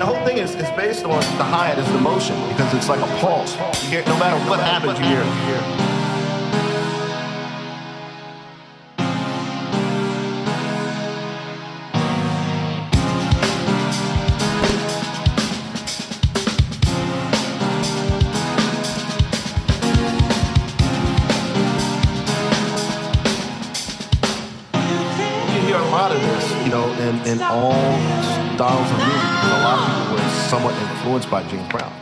the whole thing is, is based on the high, it's the motion, because it's like a pulse. You hear, no matter what happens, you hear. You hear. influenced by James Brown.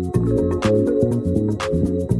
Thank you.